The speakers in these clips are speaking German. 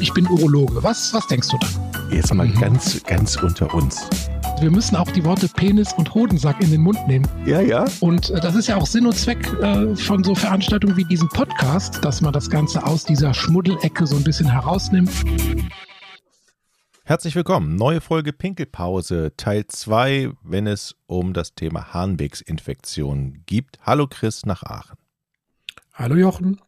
ich bin Urologe. Was, was denkst du dann? Jetzt mal ganz, ganz unter uns. Wir müssen auch die Worte Penis und Hodensack in den Mund nehmen. Ja, ja. Und äh, das ist ja auch Sinn und Zweck äh, von so Veranstaltungen wie diesem Podcast, dass man das Ganze aus dieser Schmuddelecke so ein bisschen herausnimmt. Herzlich willkommen. Neue Folge Pinkelpause, Teil 2, wenn es um das Thema Harnwegsinfektion geht. Hallo Chris nach Aachen. Hallo Jochen.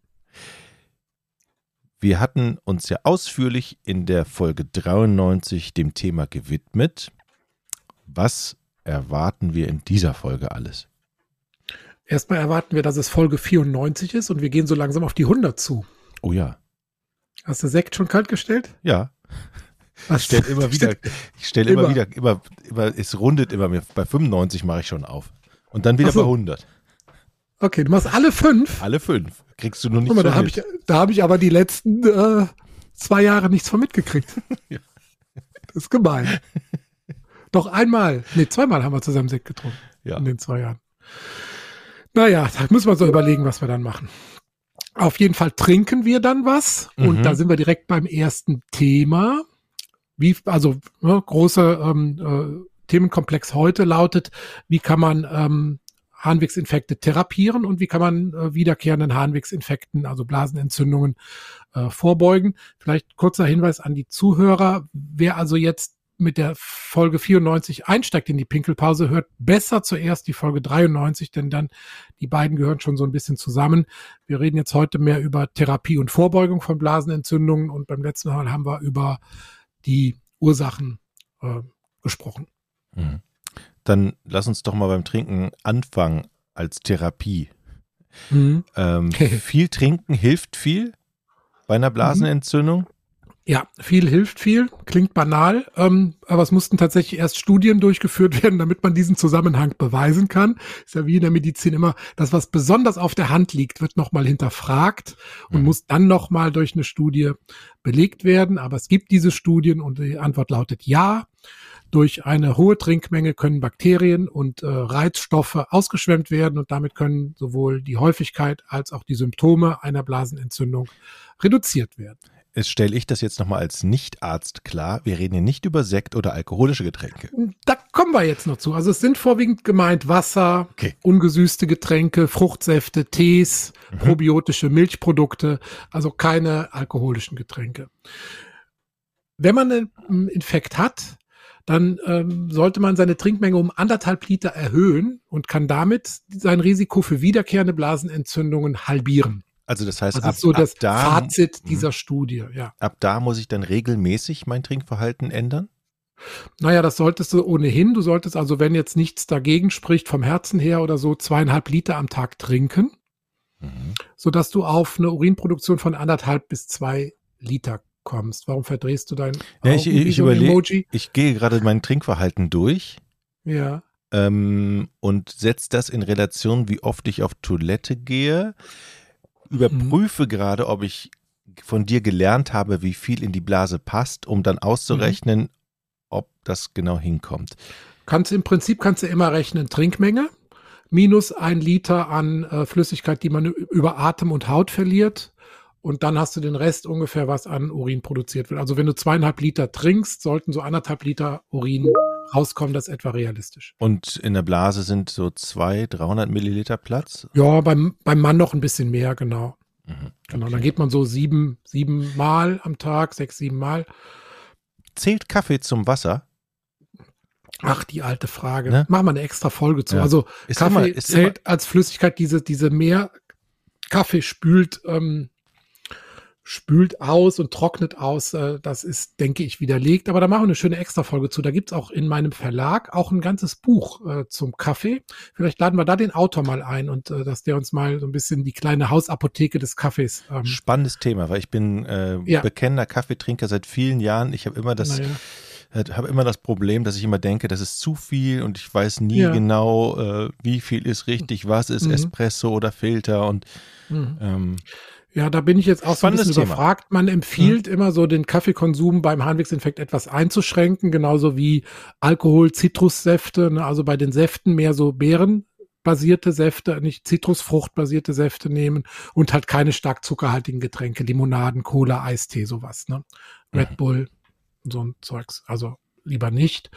Wir hatten uns ja ausführlich in der Folge 93 dem Thema gewidmet. Was erwarten wir in dieser Folge alles? Erstmal erwarten wir, dass es Folge 94 ist und wir gehen so langsam auf die 100 zu. Oh ja. Hast du Sekt schon kalt gestellt? Ja. Was? Ich stelle immer wieder, ich stelle immer, immer, wieder, immer, immer, es rundet immer mir. Bei 95 mache ich schon auf. Und dann wieder so. bei 100. Okay, du machst alle fünf? Alle fünf. Kriegst du nur nicht mal, da habe ich, hab ich aber die letzten äh, zwei Jahre nichts von mitgekriegt. ja. Das ist gemein. Doch einmal, nee, zweimal haben wir zusammen Sekt getrunken. Ja. In den zwei Jahren. Naja, da müssen wir so überlegen, was wir dann machen. Auf jeden Fall trinken wir dann was. Mhm. Und da sind wir direkt beim ersten Thema. Wie, also ne, große ähm, äh, Themenkomplex heute lautet, wie kann man ähm, Harnwegsinfekte therapieren und wie kann man äh, wiederkehrenden Harnwegsinfekten, also Blasenentzündungen, äh, vorbeugen. Vielleicht kurzer Hinweis an die Zuhörer. Wer also jetzt mit der Folge 94 einsteigt in die Pinkelpause, hört besser zuerst die Folge 93, denn dann die beiden gehören schon so ein bisschen zusammen. Wir reden jetzt heute mehr über Therapie und Vorbeugung von Blasenentzündungen und beim letzten Mal haben wir über die Ursachen äh, gesprochen. Mhm. Dann lass uns doch mal beim Trinken anfangen als Therapie. Mhm. Ähm, viel trinken hilft viel bei einer Blasenentzündung. Ja, viel hilft viel, klingt banal, ähm, aber es mussten tatsächlich erst Studien durchgeführt werden, damit man diesen Zusammenhang beweisen kann. Ist ja wie in der Medizin immer, das, was besonders auf der Hand liegt, wird nochmal hinterfragt und mhm. muss dann nochmal durch eine Studie belegt werden. Aber es gibt diese Studien und die Antwort lautet ja. Durch eine hohe Trinkmenge können Bakterien und äh, Reizstoffe ausgeschwemmt werden und damit können sowohl die Häufigkeit als auch die Symptome einer Blasenentzündung reduziert werden. Jetzt stelle ich das jetzt nochmal als Nichtarzt klar. Wir reden hier nicht über Sekt oder alkoholische Getränke. Da kommen wir jetzt noch zu. Also es sind vorwiegend gemeint Wasser, okay. ungesüßte Getränke, Fruchtsäfte, Tees, mhm. probiotische Milchprodukte, also keine alkoholischen Getränke. Wenn man einen Infekt hat, dann ähm, sollte man seine Trinkmenge um anderthalb Liter erhöhen und kann damit sein Risiko für wiederkehrende Blasenentzündungen halbieren. Also das heißt, das ab, ist so das da, Fazit mhm. dieser Studie, ja. Ab da muss ich dann regelmäßig mein Trinkverhalten ändern? Naja, das solltest du ohnehin. Du solltest also, wenn jetzt nichts dagegen spricht, vom Herzen her oder so, zweieinhalb Liter am Tag trinken, mhm. sodass du auf eine Urinproduktion von anderthalb bis zwei Liter kommst. Warum verdrehst du dein ja, ich, ich, überlege, ich gehe gerade mein Trinkverhalten durch. Ja. Ähm, und setze das in Relation, wie oft ich auf Toilette gehe. Überprüfe mhm. gerade, ob ich von dir gelernt habe, wie viel in die Blase passt, um dann auszurechnen, mhm. ob das genau hinkommt. Kannst im Prinzip kannst du immer rechnen Trinkmenge minus ein Liter an äh, Flüssigkeit, die man über Atem und Haut verliert und dann hast du den Rest ungefähr, was an Urin produziert wird. Also wenn du zweieinhalb Liter trinkst, sollten so anderthalb Liter Urin rauskommen. Das ist etwa realistisch. Und in der Blase sind so zwei, 300 Milliliter Platz? Ja, beim, beim Mann noch ein bisschen mehr, genau. Mhm, okay. Genau, dann geht man so sieben, sieben Mal am Tag, sechs, sieben Mal. Zählt Kaffee zum Wasser? Ach, die alte Frage. Ne? Machen wir eine extra Folge zu. Ja. Also ist Kaffee immer, zählt immer, als Flüssigkeit, diese, diese mehr Kaffee spült ähm, spült aus und trocknet aus. Äh, das ist, denke ich, widerlegt. Aber da machen wir eine schöne Extra-Folge zu. Da gibt's auch in meinem Verlag auch ein ganzes Buch äh, zum Kaffee. Vielleicht laden wir da den Autor mal ein und äh, dass der uns mal so ein bisschen die kleine Hausapotheke des Kaffees. Ähm, Spannendes Thema, weil ich bin äh, ja. bekennender Kaffeetrinker seit vielen Jahren. Ich habe immer das. Naja habe immer das Problem, dass ich immer denke, das ist zu viel und ich weiß nie ja. genau, äh, wie viel ist richtig, was ist mhm. Espresso oder Filter und mhm. ähm, ja, da bin ich jetzt auch so ein bisschen Thema. überfragt. Man empfiehlt mhm. immer so den Kaffeekonsum beim Harnwegsinfekt etwas einzuschränken, genauso wie Alkohol, Zitrussäfte, ne, also bei den Säften mehr so Beeren, basierte Säfte, nicht Zitrusfruchtbasierte Säfte nehmen und halt keine stark zuckerhaltigen Getränke, Limonaden, Cola, Eistee, sowas, ne? Red mhm. Bull, so ein Zeugs. Also lieber nicht.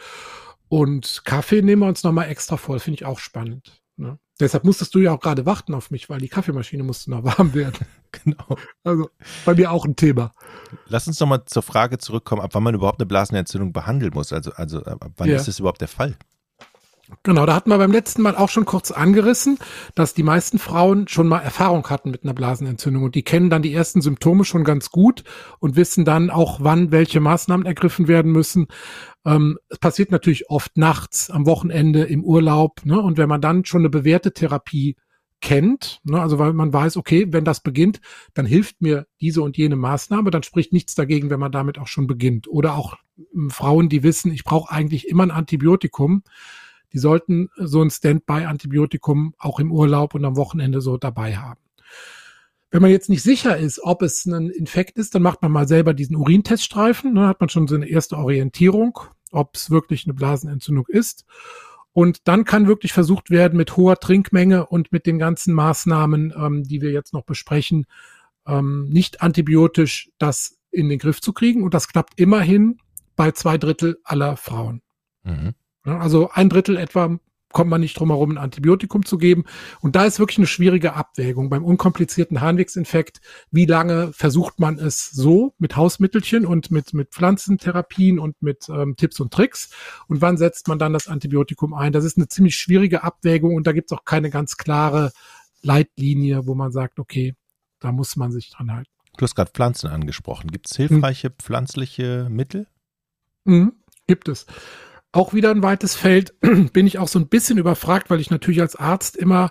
Und Kaffee nehmen wir uns nochmal extra voll, finde ich auch spannend. Ne? Deshalb musstest du ja auch gerade warten auf mich, weil die Kaffeemaschine musste noch warm werden. genau. Also bei mir auch ein Thema. Lass uns nochmal zur Frage zurückkommen, ab wann man überhaupt eine Blasenentzündung behandeln muss. Also, also ab wann ja. ist das überhaupt der Fall? Genau, da hatten wir beim letzten Mal auch schon kurz angerissen, dass die meisten Frauen schon mal Erfahrung hatten mit einer Blasenentzündung und die kennen dann die ersten Symptome schon ganz gut und wissen dann auch, wann welche Maßnahmen ergriffen werden müssen. Ähm, es passiert natürlich oft nachts, am Wochenende, im Urlaub. Ne? Und wenn man dann schon eine bewährte Therapie kennt, ne, also weil man weiß, okay, wenn das beginnt, dann hilft mir diese und jene Maßnahme, dann spricht nichts dagegen, wenn man damit auch schon beginnt. Oder auch ähm, Frauen, die wissen, ich brauche eigentlich immer ein Antibiotikum die sollten so ein Standby-Antibiotikum auch im Urlaub und am Wochenende so dabei haben. Wenn man jetzt nicht sicher ist, ob es ein Infekt ist, dann macht man mal selber diesen Urinteststreifen. Dann hat man schon so eine erste Orientierung, ob es wirklich eine Blasenentzündung ist. Und dann kann wirklich versucht werden, mit hoher Trinkmenge und mit den ganzen Maßnahmen, ähm, die wir jetzt noch besprechen, ähm, nicht antibiotisch das in den Griff zu kriegen. Und das klappt immerhin bei zwei Drittel aller Frauen. Mhm. Also ein Drittel etwa kommt man nicht drum herum, ein Antibiotikum zu geben. Und da ist wirklich eine schwierige Abwägung. Beim unkomplizierten Harnwegsinfekt, wie lange versucht man es so mit Hausmittelchen und mit, mit Pflanzentherapien und mit ähm, Tipps und Tricks? Und wann setzt man dann das Antibiotikum ein? Das ist eine ziemlich schwierige Abwägung und da gibt es auch keine ganz klare Leitlinie, wo man sagt, okay, da muss man sich dran halten. Du hast gerade Pflanzen angesprochen. Gibt es hilfreiche hm. pflanzliche Mittel? Mhm, gibt es auch wieder ein weites Feld. Bin ich auch so ein bisschen überfragt, weil ich natürlich als Arzt immer,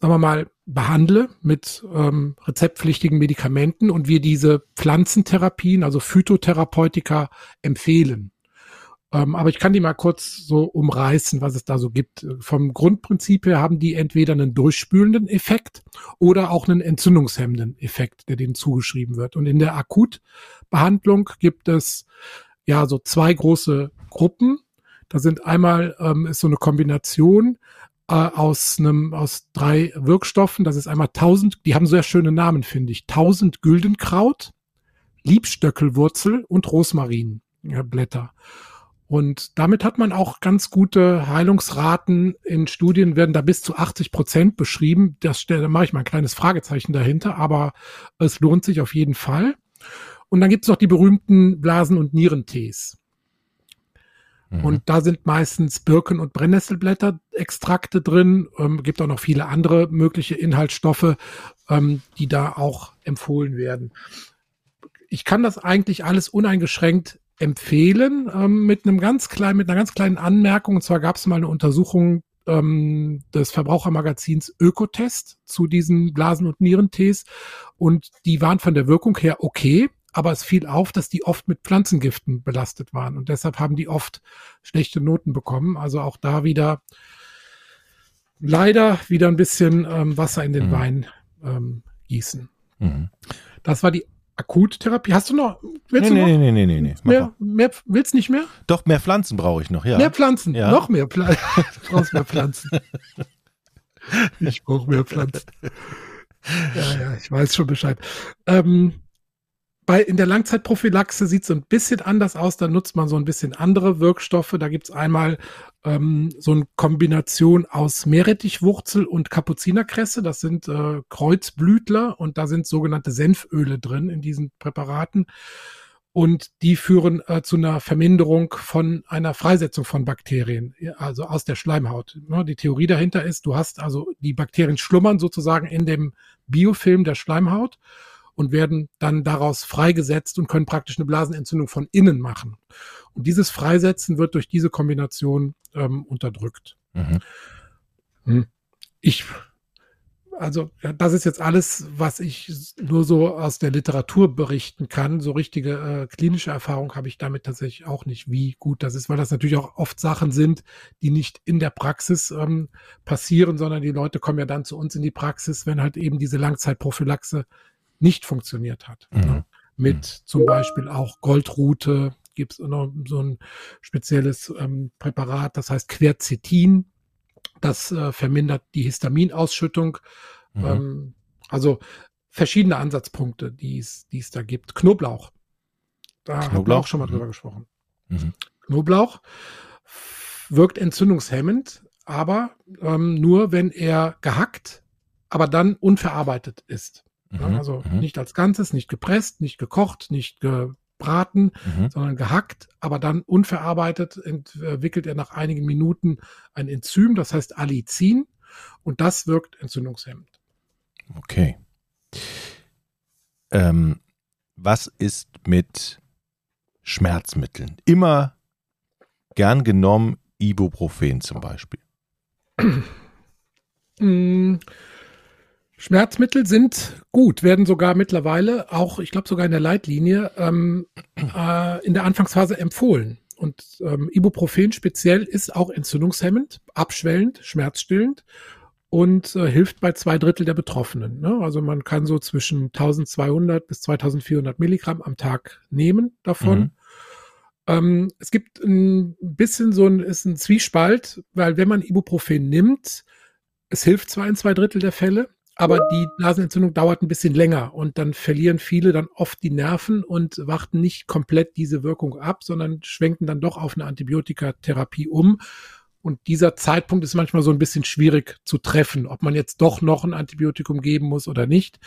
sagen wir mal, behandle mit ähm, rezeptpflichtigen Medikamenten und wir diese Pflanzentherapien, also Phytotherapeutika, empfehlen. Ähm, aber ich kann die mal kurz so umreißen, was es da so gibt. Vom Grundprinzip her haben die entweder einen durchspülenden Effekt oder auch einen entzündungshemmenden Effekt, der denen zugeschrieben wird. Und in der Akutbehandlung gibt es ja so zwei große Gruppen. Da sind einmal ähm, ist so eine Kombination äh, aus einem aus drei Wirkstoffen. Das ist einmal 1000. Die haben sehr schöne Namen, finde ich. 1000 Güldenkraut, Liebstöckelwurzel und Rosmarinblätter. Und damit hat man auch ganz gute Heilungsraten. In Studien werden da bis zu 80 Prozent beschrieben. Das, da mache ich mal ein kleines Fragezeichen dahinter, aber es lohnt sich auf jeden Fall. Und dann gibt es noch die berühmten Blasen- und Nierentees. Mhm. Und da sind meistens Birken- und Brennnesselblätter-Extrakte drin. Ähm, gibt auch noch viele andere mögliche Inhaltsstoffe, ähm, die da auch empfohlen werden. Ich kann das eigentlich alles uneingeschränkt empfehlen ähm, mit einem ganz kleinen, mit einer ganz kleinen Anmerkung. Und zwar gab es mal eine Untersuchung ähm, des Verbrauchermagazins Ökotest zu diesen Blasen- und Nierentees und die waren von der Wirkung her okay aber es fiel auf, dass die oft mit Pflanzengiften belastet waren und deshalb haben die oft schlechte Noten bekommen. Also auch da wieder leider wieder ein bisschen ähm, Wasser in den mhm. Wein ähm, gießen. Mhm. Das war die Akuttherapie. Hast du noch? Willst nee, du nee, noch? nee, nee, nee, nee. Mehr, mehr, willst nicht mehr? Doch, mehr Pflanzen brauche ich noch, ja. Mehr Pflanzen, ja. noch mehr Pflanzen. du brauchst mehr Pflanzen. ich brauche mehr Pflanzen. Ja, ja, ich weiß schon Bescheid. Ähm, bei, in der Langzeitprophylaxe sieht es ein bisschen anders aus. Da nutzt man so ein bisschen andere Wirkstoffe. Da gibt's einmal ähm, so eine Kombination aus Meerrettichwurzel und Kapuzinerkresse. Das sind äh, Kreuzblütler und da sind sogenannte Senföle drin in diesen Präparaten. Und die führen äh, zu einer Verminderung von einer Freisetzung von Bakterien, also aus der Schleimhaut. Ne, die Theorie dahinter ist, du hast also die Bakterien schlummern sozusagen in dem Biofilm der Schleimhaut und werden dann daraus freigesetzt und können praktisch eine Blasenentzündung von innen machen. Und dieses Freisetzen wird durch diese Kombination ähm, unterdrückt. Mhm. Hm. Ich, also das ist jetzt alles, was ich nur so aus der Literatur berichten kann. So richtige äh, klinische Erfahrung habe ich damit tatsächlich auch nicht, wie gut das ist, weil das natürlich auch oft Sachen sind, die nicht in der Praxis ähm, passieren, sondern die Leute kommen ja dann zu uns in die Praxis, wenn halt eben diese Langzeitprophylaxe nicht funktioniert hat. Mhm. Ne? Mit mhm. zum Beispiel auch Goldrute gibt es noch so ein spezielles ähm, Präparat, das heißt Quercetin. Das äh, vermindert die Histaminausschüttung. Mhm. Ähm, also verschiedene Ansatzpunkte, die es da gibt. Knoblauch. Da Knoblauch? haben wir auch schon mal mhm. drüber gesprochen. Mhm. Knoblauch wirkt entzündungshemmend, aber ähm, nur, wenn er gehackt, aber dann unverarbeitet ist. Mhm. Ja, also mhm. nicht als Ganzes, nicht gepresst, nicht gekocht, nicht gebraten, mhm. sondern gehackt, aber dann unverarbeitet entwickelt er nach einigen Minuten ein Enzym, das heißt Allicin, und das wirkt entzündungshemmend. Okay. Ähm, was ist mit Schmerzmitteln? Immer gern genommen Ibuprofen zum Beispiel. Schmerzmittel sind gut, werden sogar mittlerweile auch, ich glaube sogar in der Leitlinie, ähm, äh, in der Anfangsphase empfohlen. Und ähm, Ibuprofen speziell ist auch entzündungshemmend, abschwellend, schmerzstillend und äh, hilft bei zwei Drittel der Betroffenen. Ne? Also man kann so zwischen 1200 bis 2400 Milligramm am Tag nehmen davon. Mhm. Ähm, es gibt ein bisschen so ein, ist ein Zwiespalt, weil wenn man Ibuprofen nimmt, es hilft zwar in zwei Drittel der Fälle, aber die Blasenentzündung dauert ein bisschen länger und dann verlieren viele dann oft die Nerven und warten nicht komplett diese Wirkung ab, sondern schwenken dann doch auf eine Antibiotikatherapie um. Und dieser Zeitpunkt ist manchmal so ein bisschen schwierig zu treffen, ob man jetzt doch noch ein Antibiotikum geben muss oder nicht.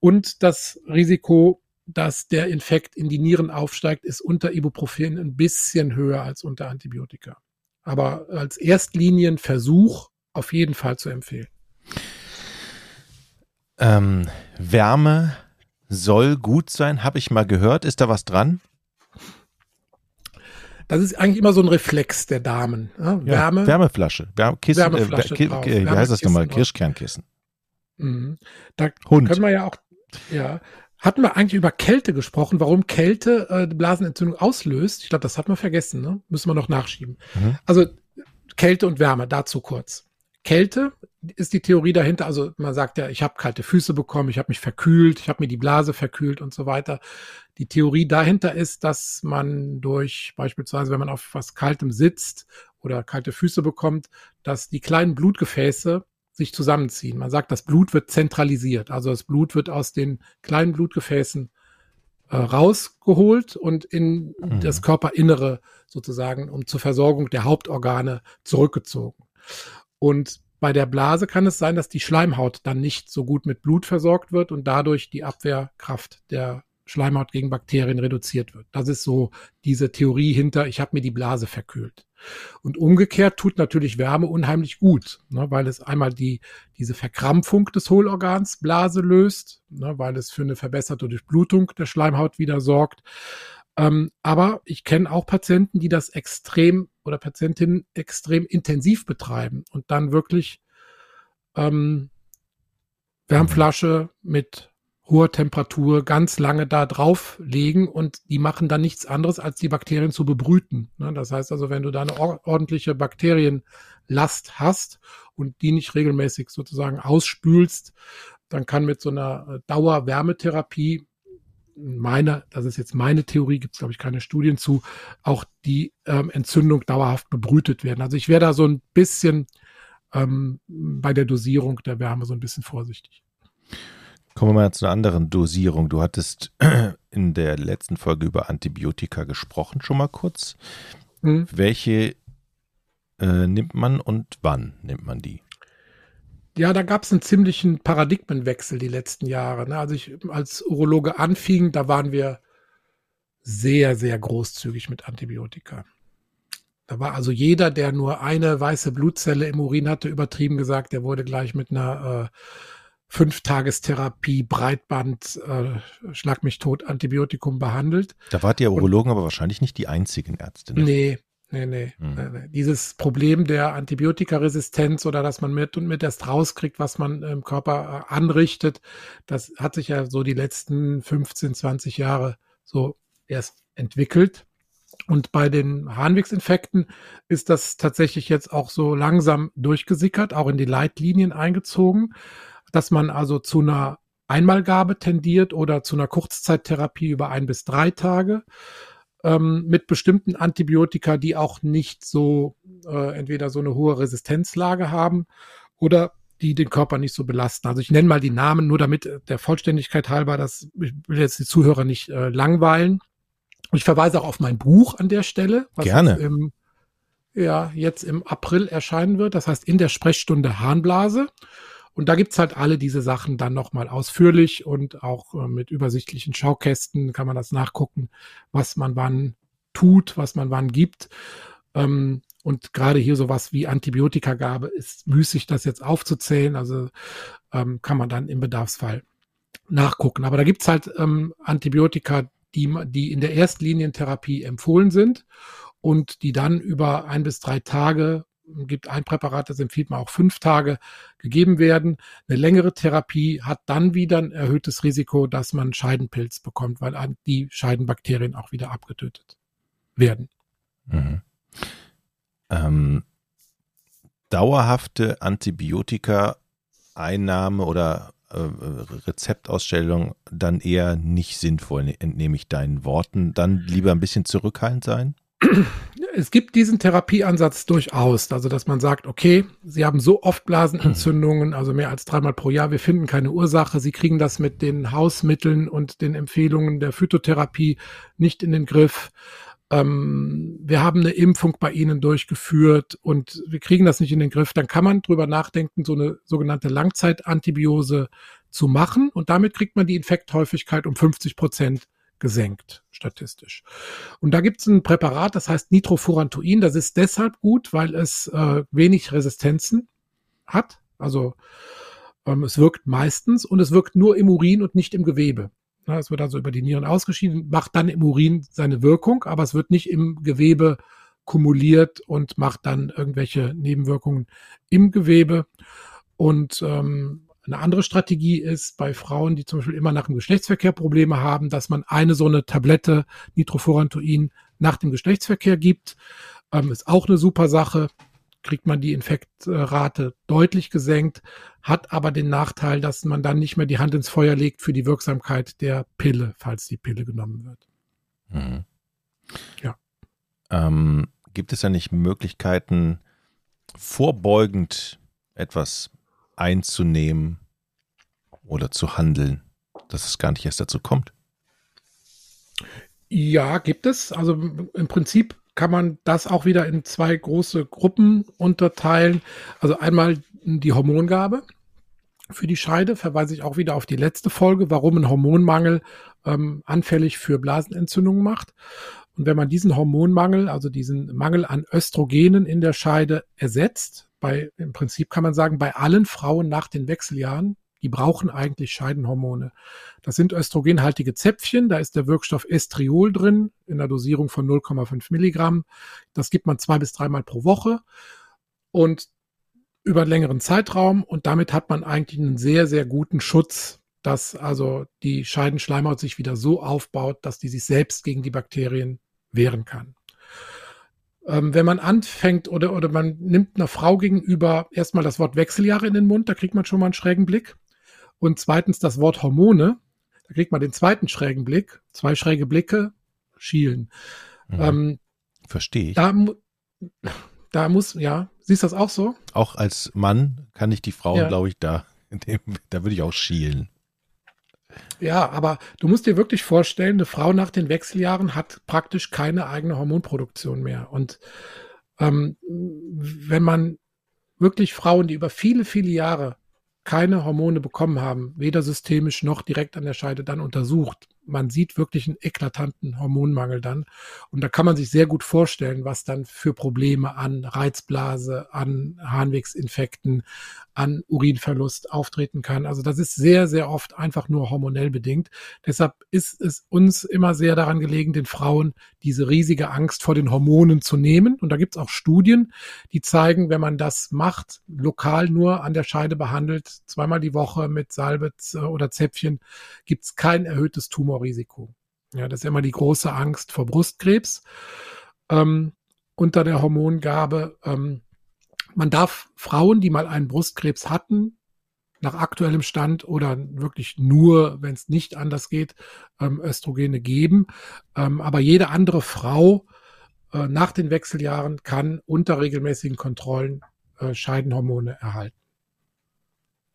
Und das Risiko dass der Infekt in die Nieren aufsteigt, ist unter Ibuprofen ein bisschen höher als unter Antibiotika. Aber als Erstlinienversuch auf jeden Fall zu empfehlen. Ähm, Wärme soll gut sein, habe ich mal gehört. Ist da was dran? Das ist eigentlich immer so ein Reflex der Damen. Ja, Wärme. Wärmeflasche. Wärme, Kissen, Wärmeflasche äh, drauf, wie heißt das nochmal? Kirschkernkissen. Mhm. Da Hund. können wir ja auch, ja, hatten wir eigentlich über Kälte gesprochen, warum Kälte äh, Blasenentzündung auslöst? Ich glaube, das hat man vergessen, ne? Müssen wir noch nachschieben. Mhm. Also Kälte und Wärme, dazu kurz. Kälte ist die Theorie dahinter, also man sagt ja, ich habe kalte Füße bekommen, ich habe mich verkühlt, ich habe mir die Blase verkühlt und so weiter. Die Theorie dahinter ist, dass man durch beispielsweise, wenn man auf was Kaltem sitzt oder kalte Füße bekommt, dass die kleinen Blutgefäße sich zusammenziehen. Man sagt, das Blut wird zentralisiert. Also das Blut wird aus den kleinen Blutgefäßen äh, rausgeholt und in mhm. das Körperinnere sozusagen um zur Versorgung der Hauptorgane zurückgezogen. Und bei der Blase kann es sein, dass die Schleimhaut dann nicht so gut mit Blut versorgt wird und dadurch die Abwehrkraft der Schleimhaut gegen Bakterien reduziert wird. Das ist so diese Theorie hinter, ich habe mir die Blase verkühlt. Und umgekehrt tut natürlich Wärme unheimlich gut, ne, weil es einmal die, diese Verkrampfung des Hohlorgans Blase löst, ne, weil es für eine verbesserte Durchblutung der Schleimhaut wieder sorgt. Ähm, aber ich kenne auch Patienten, die das extrem oder Patientinnen extrem intensiv betreiben und dann wirklich ähm, Wärmflasche mit hoher Temperatur ganz lange da drauf legen und die machen dann nichts anderes, als die Bakterien zu bebrüten. Ne? Das heißt also, wenn du da eine ordentliche Bakterienlast hast und die nicht regelmäßig sozusagen ausspülst, dann kann mit so einer äh, Dauerwärmetherapie meine, das ist jetzt meine Theorie, gibt es glaube ich keine Studien zu, auch die ähm, Entzündung dauerhaft bebrütet werden. Also ich wäre da so ein bisschen ähm, bei der Dosierung der Wärme so ein bisschen vorsichtig. Kommen wir mal zu einer anderen Dosierung. Du hattest in der letzten Folge über Antibiotika gesprochen, schon mal kurz. Mhm. Welche äh, nimmt man und wann nimmt man die? Ja, da gab es einen ziemlichen Paradigmenwechsel die letzten Jahre. Ne? Als ich als Urologe anfing, da waren wir sehr, sehr großzügig mit Antibiotika. Da war also jeder, der nur eine weiße Blutzelle im Urin hatte, übertrieben gesagt, der wurde gleich mit einer äh, Fünftagestherapie, Breitband, äh, Schlag mich tot, Antibiotikum behandelt. Da wart ihr Urologen aber wahrscheinlich nicht die einzigen Ärzte. Ne? Nee, nee, nee, hm. nee, nee. Dieses Problem der Antibiotikaresistenz oder dass man mit und mit erst rauskriegt, was man im Körper äh, anrichtet, das hat sich ja so die letzten 15, 20 Jahre so erst entwickelt. Und bei den Harnwegsinfekten ist das tatsächlich jetzt auch so langsam durchgesickert, auch in die Leitlinien eingezogen dass man also zu einer Einmalgabe tendiert oder zu einer Kurzzeittherapie über ein bis drei Tage. Ähm, mit bestimmten Antibiotika, die auch nicht so äh, entweder so eine hohe Resistenzlage haben oder die den Körper nicht so belasten. Also ich nenne mal die Namen nur damit äh, der Vollständigkeit halber, dass ich will jetzt die Zuhörer nicht äh, langweilen. Ich verweise auch auf mein Buch an der Stelle, was Gerne. Im, ja, jetzt im April erscheinen wird. Das heißt in der Sprechstunde Harnblase. Und da gibt's halt alle diese Sachen dann nochmal ausführlich und auch äh, mit übersichtlichen Schaukästen kann man das nachgucken, was man wann tut, was man wann gibt. Ähm, und gerade hier sowas wie Antibiotikagabe ist müßig, das jetzt aufzuzählen. Also ähm, kann man dann im Bedarfsfall nachgucken. Aber da gibt's halt ähm, Antibiotika, die, die in der Erstlinientherapie empfohlen sind und die dann über ein bis drei Tage gibt ein Präparat, das empfiehlt man auch fünf Tage gegeben werden. Eine längere Therapie hat dann wieder ein erhöhtes Risiko, dass man Scheidenpilz bekommt, weil die Scheidenbakterien auch wieder abgetötet werden. Mhm. Ähm, dauerhafte Antibiotika-Einnahme oder äh, Rezeptausstellung dann eher nicht sinnvoll, entnehme ich deinen Worten. Dann lieber ein bisschen zurückhaltend sein? Es gibt diesen Therapieansatz durchaus, also dass man sagt, okay, Sie haben so oft Blasenentzündungen, also mehr als dreimal pro Jahr, wir finden keine Ursache, Sie kriegen das mit den Hausmitteln und den Empfehlungen der Phytotherapie nicht in den Griff. Ähm, wir haben eine Impfung bei Ihnen durchgeführt und wir kriegen das nicht in den Griff, dann kann man drüber nachdenken, so eine sogenannte Langzeitantibiose zu machen. Und damit kriegt man die Infekthäufigkeit um 50 Prozent gesenkt, statistisch. Und da gibt es ein Präparat, das heißt Nitrofurantoin. Das ist deshalb gut, weil es äh, wenig Resistenzen hat. Also ähm, es wirkt meistens und es wirkt nur im Urin und nicht im Gewebe. Ja, es wird also über die Nieren ausgeschieden, macht dann im Urin seine Wirkung, aber es wird nicht im Gewebe kumuliert und macht dann irgendwelche Nebenwirkungen im Gewebe. Und ähm, eine andere Strategie ist bei Frauen, die zum Beispiel immer nach dem Geschlechtsverkehr Probleme haben, dass man eine so eine Tablette Nitrofurantoin nach dem Geschlechtsverkehr gibt. Ähm, ist auch eine super Sache. Kriegt man die Infektrate deutlich gesenkt, hat aber den Nachteil, dass man dann nicht mehr die Hand ins Feuer legt für die Wirksamkeit der Pille, falls die Pille genommen wird. Mhm. Ja. Ähm, gibt es ja nicht Möglichkeiten, vorbeugend etwas einzunehmen oder zu handeln, dass es gar nicht erst dazu kommt? Ja, gibt es. Also im Prinzip kann man das auch wieder in zwei große Gruppen unterteilen. Also einmal die Hormongabe für die Scheide, verweise ich auch wieder auf die letzte Folge, warum ein Hormonmangel ähm, anfällig für Blasenentzündungen macht. Und wenn man diesen Hormonmangel, also diesen Mangel an Östrogenen in der Scheide ersetzt, bei, im Prinzip kann man sagen, bei allen Frauen nach den Wechseljahren, die brauchen eigentlich Scheidenhormone. Das sind östrogenhaltige Zäpfchen, da ist der Wirkstoff Estriol drin, in der Dosierung von 0,5 Milligramm. Das gibt man zwei bis dreimal pro Woche und über einen längeren Zeitraum und damit hat man eigentlich einen sehr, sehr guten Schutz, dass also die Scheidenschleimhaut sich wieder so aufbaut, dass die sich selbst gegen die Bakterien wehren kann ähm, wenn man anfängt oder, oder man nimmt einer Frau gegenüber erstmal das Wort Wechseljahre in den Mund, da kriegt man schon mal einen schrägen Blick. Und zweitens das Wort Hormone, da kriegt man den zweiten schrägen Blick. Zwei schräge Blicke, schielen. Mhm. Ähm, Verstehe ich. Da, da muss, ja, siehst du das auch so? Auch als Mann kann ich die Frauen, ja. glaube ich, da, dem, da würde ich auch schielen. Ja, aber du musst dir wirklich vorstellen, eine Frau nach den Wechseljahren hat praktisch keine eigene Hormonproduktion mehr. Und ähm, wenn man wirklich Frauen, die über viele, viele Jahre keine Hormone bekommen haben, weder systemisch noch direkt an der Scheide dann untersucht, man sieht wirklich einen eklatanten Hormonmangel dann. Und da kann man sich sehr gut vorstellen, was dann für Probleme an Reizblase, an Harnwegsinfekten, an Urinverlust auftreten kann. Also das ist sehr, sehr oft einfach nur hormonell bedingt. Deshalb ist es uns immer sehr daran gelegen, den Frauen diese riesige Angst vor den Hormonen zu nehmen. Und da gibt es auch Studien, die zeigen, wenn man das macht, lokal nur an der Scheide behandelt, zweimal die Woche mit Salbe oder Zäpfchen, gibt es kein erhöhtes Tumorrisiko. Ja, das ist immer die große Angst vor Brustkrebs. Ähm, unter der Hormongabe ähm, man darf Frauen, die mal einen Brustkrebs hatten, nach aktuellem Stand oder wirklich nur, wenn es nicht anders geht, ähm, Östrogene geben. Ähm, aber jede andere Frau äh, nach den Wechseljahren kann unter regelmäßigen Kontrollen äh, Scheidenhormone erhalten.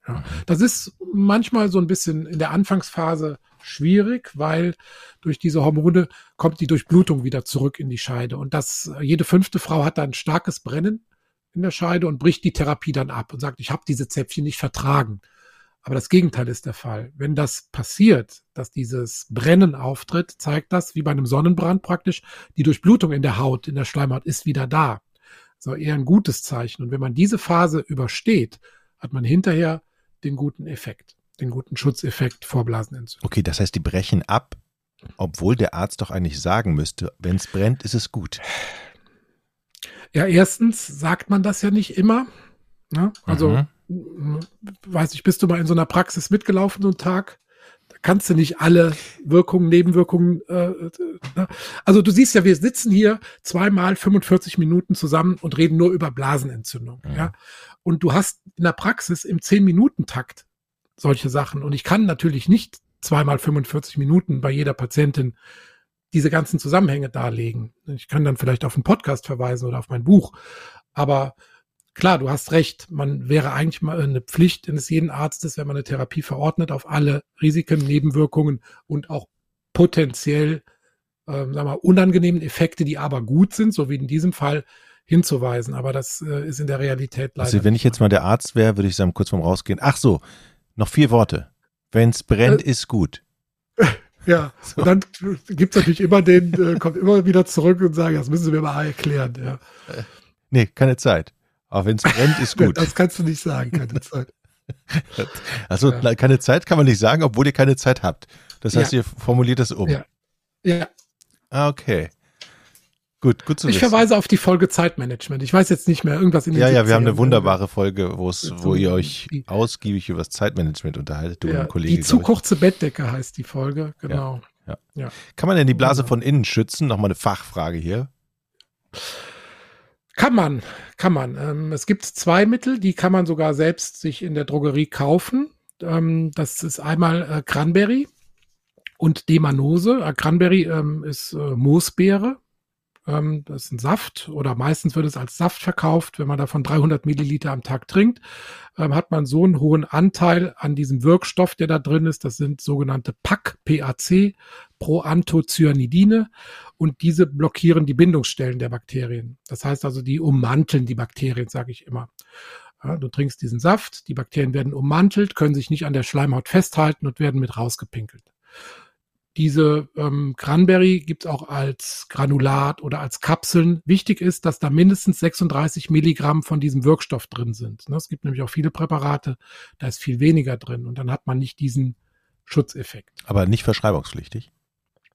Ja, das ist manchmal so ein bisschen in der Anfangsphase schwierig, weil durch diese Hormone kommt die Durchblutung wieder zurück in die Scheide. Und das, jede fünfte Frau hat dann starkes Brennen in der Scheide und bricht die Therapie dann ab und sagt, ich habe diese Zäpfchen nicht vertragen. Aber das Gegenteil ist der Fall. Wenn das passiert, dass dieses Brennen auftritt, zeigt das, wie bei einem Sonnenbrand praktisch, die Durchblutung in der Haut, in der Schleimhaut ist wieder da. So eher ein gutes Zeichen. Und wenn man diese Phase übersteht, hat man hinterher den guten Effekt, den guten Schutzeffekt vor Blasenentzündung. Okay, das heißt, die brechen ab, obwohl der Arzt doch eigentlich sagen müsste, wenn es brennt, ist es gut. Ja, erstens sagt man das ja nicht immer. Ne? Also, mhm. weiß ich, bist du mal in so einer Praxis mitgelaufen, so einen Tag? Da kannst du nicht alle Wirkungen, Nebenwirkungen. Äh, äh, also du siehst ja, wir sitzen hier zweimal 45 Minuten zusammen und reden nur über Blasenentzündung. Mhm. Ja? Und du hast in der Praxis im 10-Minuten-Takt solche Sachen. Und ich kann natürlich nicht zweimal 45 Minuten bei jeder Patientin diese ganzen Zusammenhänge darlegen. Ich kann dann vielleicht auf einen Podcast verweisen oder auf mein Buch. Aber klar, du hast recht. Man wäre eigentlich mal eine Pflicht eines jeden Arztes, wenn man eine Therapie verordnet, auf alle Risiken, Nebenwirkungen und auch potenziell, ähm, sagen wir, unangenehmen Effekte, die aber gut sind, so wie in diesem Fall, hinzuweisen. Aber das äh, ist in der Realität leider. Also wenn ich jetzt mal der Arzt wäre, würde ich sagen, kurz vorm Rausgehen. Ach so, noch vier Worte. Wenn's brennt, äh, ist gut. Ja, so. und dann gibt's natürlich immer den, äh, kommt immer wieder zurück und sagt, das müssen Sie mir mal erklären. Ja. Äh, nee, keine Zeit. Aber wenn es brennt, ist gut. das kannst du nicht sagen, keine Zeit. Also ja. keine Zeit kann man nicht sagen, obwohl ihr keine Zeit habt. Das heißt, ja. ihr formuliert das um. Ja. ja. Ah, okay. Gut, gut zu Ich wissen. verweise auf die Folge Zeitmanagement. Ich weiß jetzt nicht mehr, irgendwas in den Ja, ja, wir haben eine wunderbare Folge, wo es, wo ihr euch ausgiebig über das Zeitmanagement unterhaltet, du ja, und Kollege. Die zu kurze Bettdecke heißt die Folge, genau. Ja, ja. ja. Kann man denn die Blase von innen schützen? Nochmal eine Fachfrage hier. Kann man, kann man. Ähm, es gibt zwei Mittel, die kann man sogar selbst sich in der Drogerie kaufen. Ähm, das ist einmal äh, Cranberry und Demanose. Äh, Cranberry ähm, ist äh, Moosbeere ähm, das ist ein Saft oder meistens wird es als Saft verkauft. Wenn man davon 300 Milliliter am Tag trinkt, ähm, hat man so einen hohen Anteil an diesem Wirkstoff, der da drin ist. Das sind sogenannte PAC, PAC, Proanthocyanidine. Und diese blockieren die Bindungsstellen der Bakterien. Das heißt also, die ummanteln die Bakterien, sage ich immer. Ja, du trinkst diesen Saft, die Bakterien werden ummantelt, können sich nicht an der Schleimhaut festhalten und werden mit rausgepinkelt. Diese ähm, Cranberry gibt es auch als Granulat oder als Kapseln. Wichtig ist, dass da mindestens 36 Milligramm von diesem Wirkstoff drin sind. Ne? Es gibt nämlich auch viele Präparate, da ist viel weniger drin und dann hat man nicht diesen Schutzeffekt. Aber nicht verschreibungspflichtig?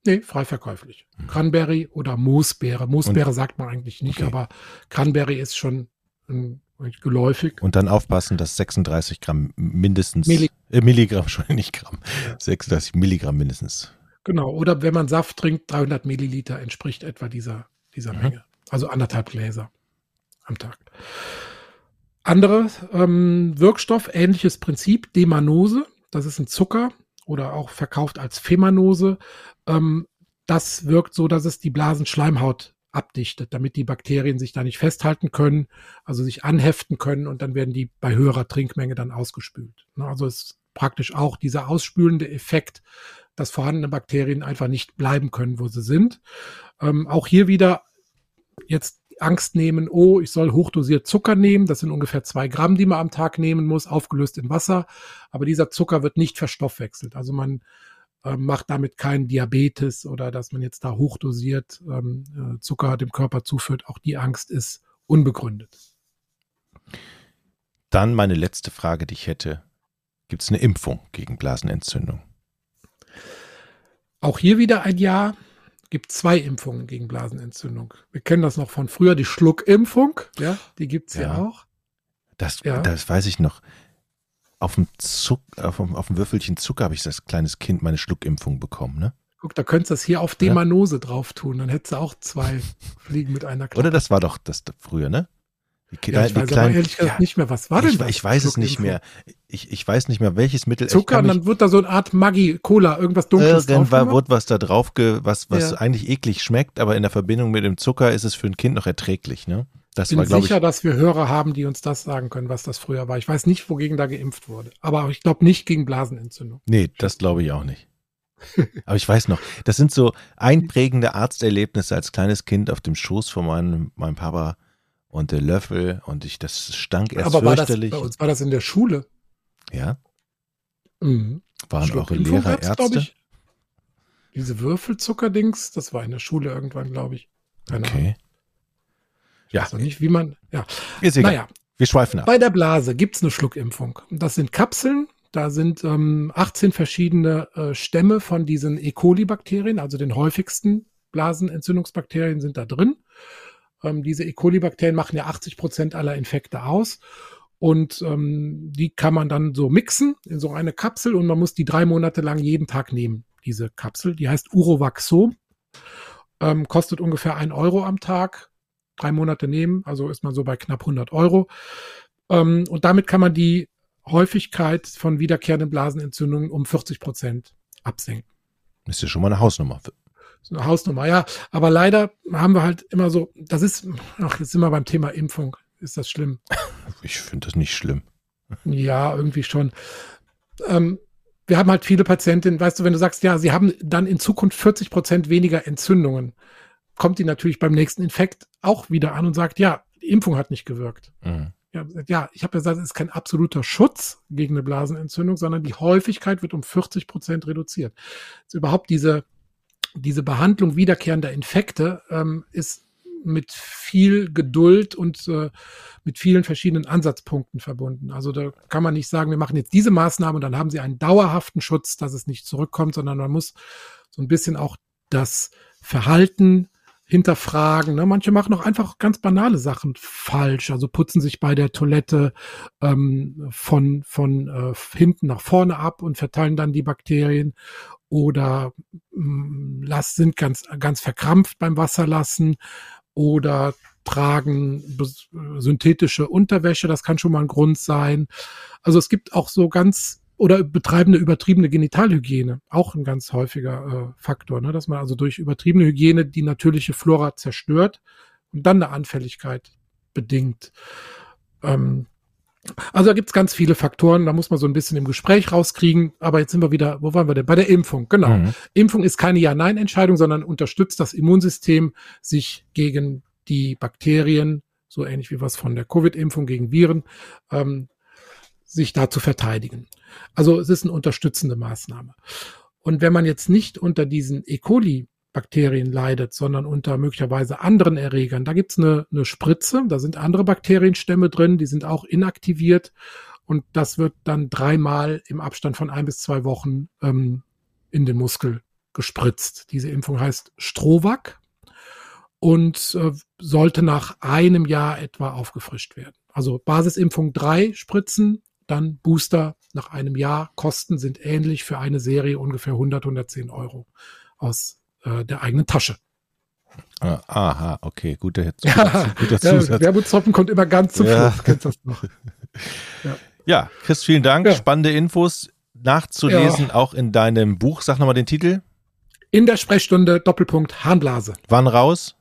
Nee, frei verkäuflich. Mhm. Cranberry oder Moosbeere. Moosbeere und, sagt man eigentlich nicht, okay. aber Cranberry ist schon ein, geläufig. Und dann aufpassen, dass 36 Gramm mindestens, Milli äh, Milligramm, schon nicht Gramm, ja. 36 Milligramm mindestens Genau, oder wenn man Saft trinkt, 300 Milliliter entspricht etwa dieser, dieser mhm. Menge. Also anderthalb Gläser am Tag. Andere ähm, Wirkstoff, ähnliches Prinzip, Demanose, das ist ein Zucker oder auch verkauft als Femanose. Ähm, das wirkt so, dass es die Blasenschleimhaut abdichtet, damit die Bakterien sich da nicht festhalten können, also sich anheften können und dann werden die bei höherer Trinkmenge dann ausgespült. Ne, also ist praktisch auch dieser ausspülende Effekt dass vorhandene Bakterien einfach nicht bleiben können, wo sie sind. Ähm, auch hier wieder jetzt Angst nehmen, oh, ich soll hochdosiert Zucker nehmen. Das sind ungefähr zwei Gramm, die man am Tag nehmen muss, aufgelöst in Wasser. Aber dieser Zucker wird nicht verstoffwechselt. Also man äh, macht damit keinen Diabetes oder dass man jetzt da hochdosiert ähm, äh, Zucker dem Körper zuführt. Auch die Angst ist unbegründet. Dann meine letzte Frage, die ich hätte. Gibt es eine Impfung gegen Blasenentzündung? Auch hier wieder ein Ja. Gibt zwei Impfungen gegen Blasenentzündung. Wir kennen das noch von früher, die Schluckimpfung. Ja, die gibt's ja, ja auch. Das, ja. das weiß ich noch. Auf dem, Zuck, auf, dem, auf dem Würfelchen Zucker habe ich als kleines Kind meine Schluckimpfung bekommen, ne? Guck, da könntest du das hier auf Demanose ja. drauf tun, dann hättest du auch zwei Fliegen mit einer Klappe. Oder das war doch das früher, ne? Ja, ich weiß kleinen, aber ehrlich gesagt ja, nicht mehr, was war denn ich, das? Ich weiß es nicht mehr. Ich, ich weiß nicht mehr, welches Mittel. Zucker und dann wird da so eine Art Maggi-Cola, irgendwas Dunkles Irgendwann wird was da drauf, ge, was, was ja. eigentlich eklig schmeckt, aber in der Verbindung mit dem Zucker ist es für ein Kind noch erträglich, ne? Das bin war, sicher, ich, dass wir Hörer haben, die uns das sagen können, was das früher war. Ich weiß nicht, wogegen da geimpft wurde. Aber ich glaube nicht gegen Blasenentzündung. Nee, das glaube ich auch nicht. Aber ich weiß noch, das sind so einprägende Arzterlebnisse als kleines Kind auf dem Schoß von meinem, meinem Papa und der Löffel und ich, das stank erst Aber fürchterlich. War das, bei uns war das in der Schule. Ja. Mhm. Waren auch Lehrer, Ärzte. Diese Würfelzucker-Dings, das war in der Schule irgendwann, glaube ich. Keine okay. Ahnung. Ja. Also nicht, wie man, ja. Ist egal. Naja. Wir schweifen ab. Bei der Blase gibt es eine Schluckimpfung. Das sind Kapseln. Da sind ähm, 18 verschiedene äh, Stämme von diesen E. coli-Bakterien, also den häufigsten Blasenentzündungsbakterien sind da drin. Ähm, diese E. coli-Bakterien machen ja 80 Prozent aller Infekte aus. Und ähm, die kann man dann so mixen in so eine Kapsel und man muss die drei Monate lang jeden Tag nehmen, diese Kapsel. Die heißt Urovaxo. Ähm, kostet ungefähr ein Euro am Tag. Drei Monate nehmen, also ist man so bei knapp 100 Euro. Ähm, und damit kann man die Häufigkeit von wiederkehrenden Blasenentzündungen um 40 Prozent absenken. Ist ja schon mal eine Hausnummer eine Hausnummer, ja. Aber leider haben wir halt immer so, das ist, ach, jetzt sind wir beim Thema Impfung. Ist das schlimm? Ich finde das nicht schlimm. Ja, irgendwie schon. Ähm, wir haben halt viele Patientinnen, weißt du, wenn du sagst, ja, sie haben dann in Zukunft 40 Prozent weniger Entzündungen, kommt die natürlich beim nächsten Infekt auch wieder an und sagt, ja, die Impfung hat nicht gewirkt. Mhm. Ja, ja, ich habe ja gesagt, es ist kein absoluter Schutz gegen eine Blasenentzündung, sondern die Häufigkeit wird um 40 Prozent reduziert. Also überhaupt diese diese Behandlung wiederkehrender Infekte ähm, ist mit viel Geduld und äh, mit vielen verschiedenen Ansatzpunkten verbunden. Also da kann man nicht sagen, wir machen jetzt diese Maßnahme und dann haben sie einen dauerhaften Schutz, dass es nicht zurückkommt, sondern man muss so ein bisschen auch das Verhalten hinterfragen. Ne? Manche machen auch einfach ganz banale Sachen falsch, also putzen sich bei der Toilette ähm, von, von äh, hinten nach vorne ab und verteilen dann die Bakterien oder mh, mm, sind ganz, ganz verkrampft beim Wasserlassen oder tragen synthetische Unterwäsche, das kann schon mal ein Grund sein. Also es gibt auch so ganz oder betreiben eine übertriebene Genitalhygiene, auch ein ganz häufiger äh, Faktor, ne? dass man also durch übertriebene Hygiene die natürliche Flora zerstört und dann eine Anfälligkeit bedingt. Ähm, also da gibt's ganz viele Faktoren, da muss man so ein bisschen im Gespräch rauskriegen. Aber jetzt sind wir wieder, wo waren wir denn? Bei der Impfung, genau. Mhm. Impfung ist keine Ja-Nein-Entscheidung, sondern unterstützt das Immunsystem, sich gegen die Bakterien, so ähnlich wie was von der Covid-Impfung gegen Viren, ähm, sich da zu verteidigen. Also es ist eine unterstützende Maßnahme. Und wenn man jetzt nicht unter diesen E. coli Bakterien leidet, sondern unter möglicherweise anderen Erregern. Da gibt's eine, eine Spritze, da sind andere Bakterienstämme drin, die sind auch inaktiviert und das wird dann dreimal im Abstand von ein bis zwei Wochen ähm, in den Muskel gespritzt. Diese Impfung heißt Strovac und äh, sollte nach einem Jahr etwa aufgefrischt werden. Also Basisimpfung drei Spritzen, dann Booster nach einem Jahr. Kosten sind ähnlich für eine Serie ungefähr 100, 110 Euro aus äh, der eigenen Tasche. Ah, aha, okay, guter, guter, guter Zusatz. Ja, Wermutstropfen kommt immer ganz zum ja. Schluss. Kennst das noch? Ja. ja, Chris, vielen Dank. Ja. Spannende Infos nachzulesen, ja. auch in deinem Buch. Sag nochmal den Titel. In der Sprechstunde Doppelpunkt Harnblase. Wann raus?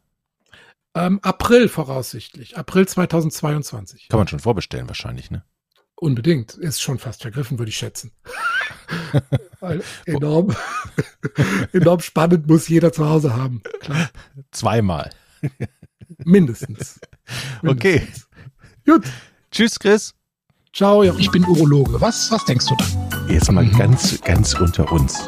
Ähm, April voraussichtlich. April 2022. Kann man schon vorbestellen wahrscheinlich, ne? Unbedingt. Ist schon fast vergriffen, würde ich schätzen. enorm, enorm spannend muss jeder zu Hause haben. Klar. Zweimal. Mindestens. Mindestens. Okay. Gut. Tschüss, Chris. Ciao, ja, ich bin Urologe. Was, was denkst du dann? Jetzt mal mhm. ganz, ganz unter uns